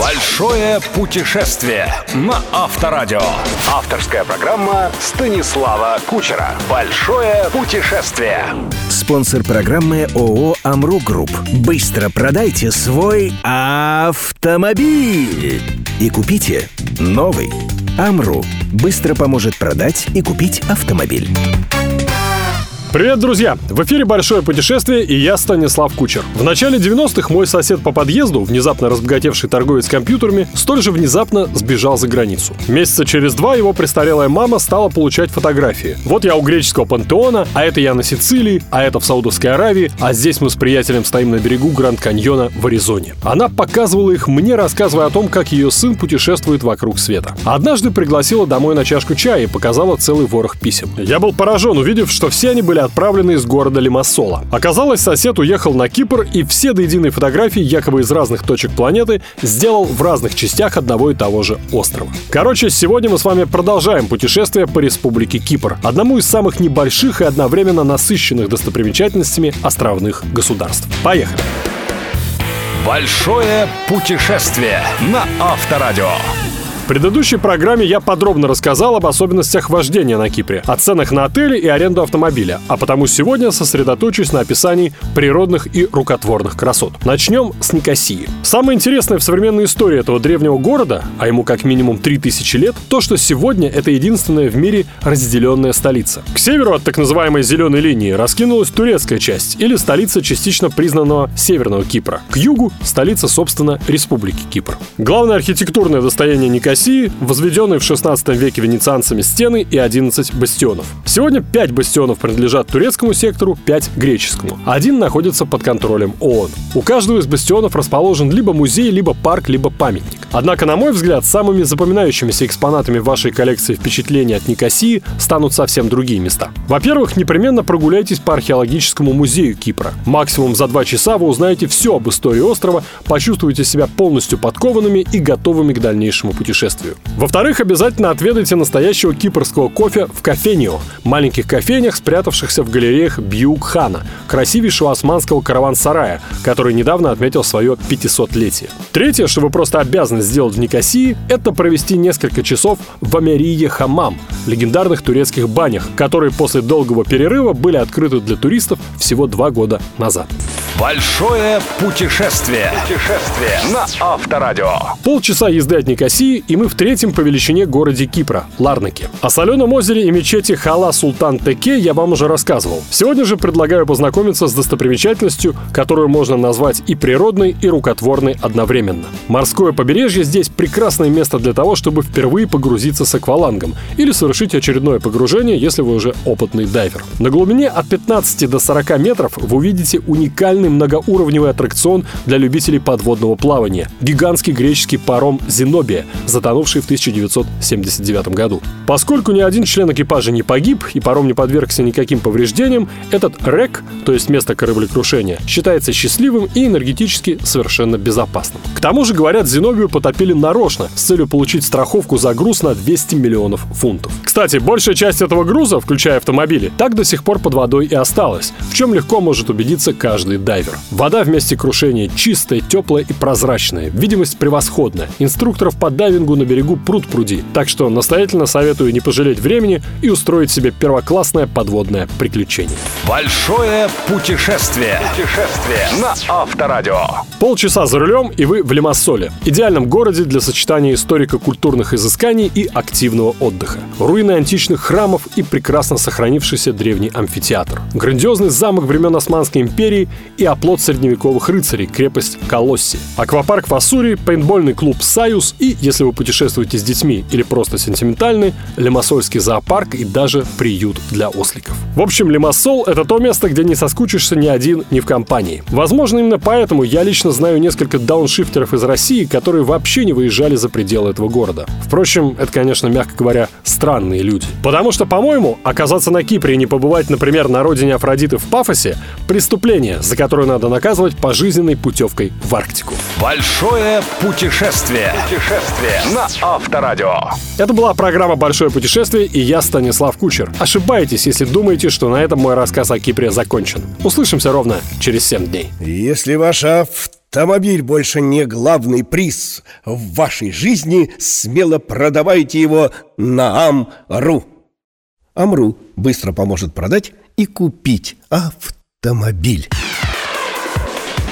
Большое путешествие на Авторадио. Авторская программа Станислава Кучера. Большое путешествие. Спонсор программы ООО «Амру Групп». Быстро продайте свой автомобиль и купите новый. «Амру» быстро поможет продать и купить автомобиль. Привет, друзья! В эфире «Большое путешествие» и я, Станислав Кучер. В начале 90-х мой сосед по подъезду, внезапно разбогатевший торговец компьютерами, столь же внезапно сбежал за границу. Месяца через два его престарелая мама стала получать фотографии. Вот я у греческого пантеона, а это я на Сицилии, а это в Саудовской Аравии, а здесь мы с приятелем стоим на берегу Гранд-Каньона в Аризоне. Она показывала их мне, рассказывая о том, как ее сын путешествует вокруг света. Однажды пригласила домой на чашку чая и показала целый ворох писем. Я был поражен, увидев, что все они были отправлены из города Лимассола. Оказалось, сосед уехал на Кипр и все до единой фотографии якобы из разных точек планеты сделал в разных частях одного и того же острова. Короче, сегодня мы с вами продолжаем путешествие по республике Кипр, одному из самых небольших и одновременно насыщенных достопримечательностями островных государств. Поехали! Большое путешествие на Авторадио предыдущей программе я подробно рассказал об особенностях вождения на Кипре, о ценах на отели и аренду автомобиля, а потому сегодня сосредоточусь на описании природных и рукотворных красот. Начнем с Никосии. Самое интересное в современной истории этого древнего города, а ему как минимум 3000 лет, то, что сегодня это единственная в мире разделенная столица. К северу от так называемой зеленой линии раскинулась турецкая часть, или столица частично признанного Северного Кипра. К югу — столица, собственно, Республики Кипр. Главное архитектурное достояние Никосии России возведенные в 16 веке венецианцами стены и 11 бастионов. Сегодня 5 бастионов принадлежат турецкому сектору, 5 греческому. Один находится под контролем ООН. У каждого из бастионов расположен либо музей, либо парк, либо памятник. Однако, на мой взгляд, самыми запоминающимися экспонатами вашей коллекции впечатлений от Никосии станут совсем другие места. Во-первых, непременно прогуляйтесь по археологическому музею Кипра. Максимум за два часа вы узнаете все об истории острова, почувствуете себя полностью подкованными и готовыми к дальнейшему путешествию. Во-вторых, обязательно отведайте настоящего кипрского кофе в кофенио, маленьких кофейнях, спрятавшихся в галереях Бьюк-хана, красивейшего османского караван-сарая, который недавно отметил свое 500-летие. Третье, что вы просто обязаны сделать в Никосии, это провести несколько часов в Америе Хамам, легендарных турецких банях, которые после долгого перерыва были открыты для туристов всего два года назад. Большое путешествие. Путешествие на Авторадио. Полчаса езды от Никосии, и мы в третьем по величине городе Кипра – Ларнаке. О соленом озере и мечети Хала Султан Теке я вам уже рассказывал. Сегодня же предлагаю познакомиться с достопримечательностью, которую можно назвать и природной, и рукотворной одновременно. Морское побережье здесь прекрасное место для того, чтобы впервые погрузиться с аквалангом или совершить очередное погружение, если вы уже опытный дайвер. На глубине от 15 до 40 метров вы увидите уникальный многоуровневый аттракцион для любителей подводного плавания – гигантский греческий паром «Зенобия», затонувший в 1979 году. Поскольку ни один член экипажа не погиб и паром не подвергся никаким повреждениям, этот рек, то есть место кораблекрушения, считается счастливым и энергетически совершенно безопасным. К тому же, говорят, Зенобию потопили нарочно с целью получить страховку за груз на 200 миллионов фунтов. Кстати, большая часть этого груза, включая автомобили, так до сих пор под водой и осталась, в чем легко может убедиться каждый дайвер. Вода вместе крушения чистая, теплая и прозрачная. Видимость превосходная. Инструкторов по дайвингу на берегу пруд пруди. Так что настоятельно советую не пожалеть времени и устроить себе первоклассное подводное приключение. Большое путешествие. Путешествие на Авторадио. Полчаса за рулем, и вы в Лимассоле. Идеальном городе для сочетания историко-культурных изысканий и активного отдыха. Руины античных храмов и прекрасно сохранившийся древний амфитеатр. Грандиозный замок времен Османской империи и оплот средневековых рыцарей, крепость Колосси. Аквапарк в Ассурии, пейнтбольный клуб «Союз» и, если вы путешествуете с детьми или просто сентиментальный, Лимассольский зоопарк и даже приют для осликов. В общем, Лимассол — это то место, где не соскучишься ни один, ни в компании. Возможно, именно поэтому я лично знаю несколько дауншифтеров из России, которые вообще не выезжали за пределы этого города. Впрочем, это, конечно, мягко говоря, странные люди. Потому что, по-моему, оказаться на Кипре и не побывать, например, на родине Афродиты в Пафосе — преступление, за которое надо наказывать пожизненной путевкой в Арктику. Большое путешествие. Путешествие на Авторадио. Это была программа «Большое путешествие» и я Станислав Кучер. Ошибаетесь, если думаете, что на этом мой рассказ о Кипре закончен. Услышимся ровно через 7 дней. Если ваш авто Автомобиль больше не главный приз в вашей жизни. Смело продавайте его на Ам.ру. Амру быстро поможет продать и купить автомобиль.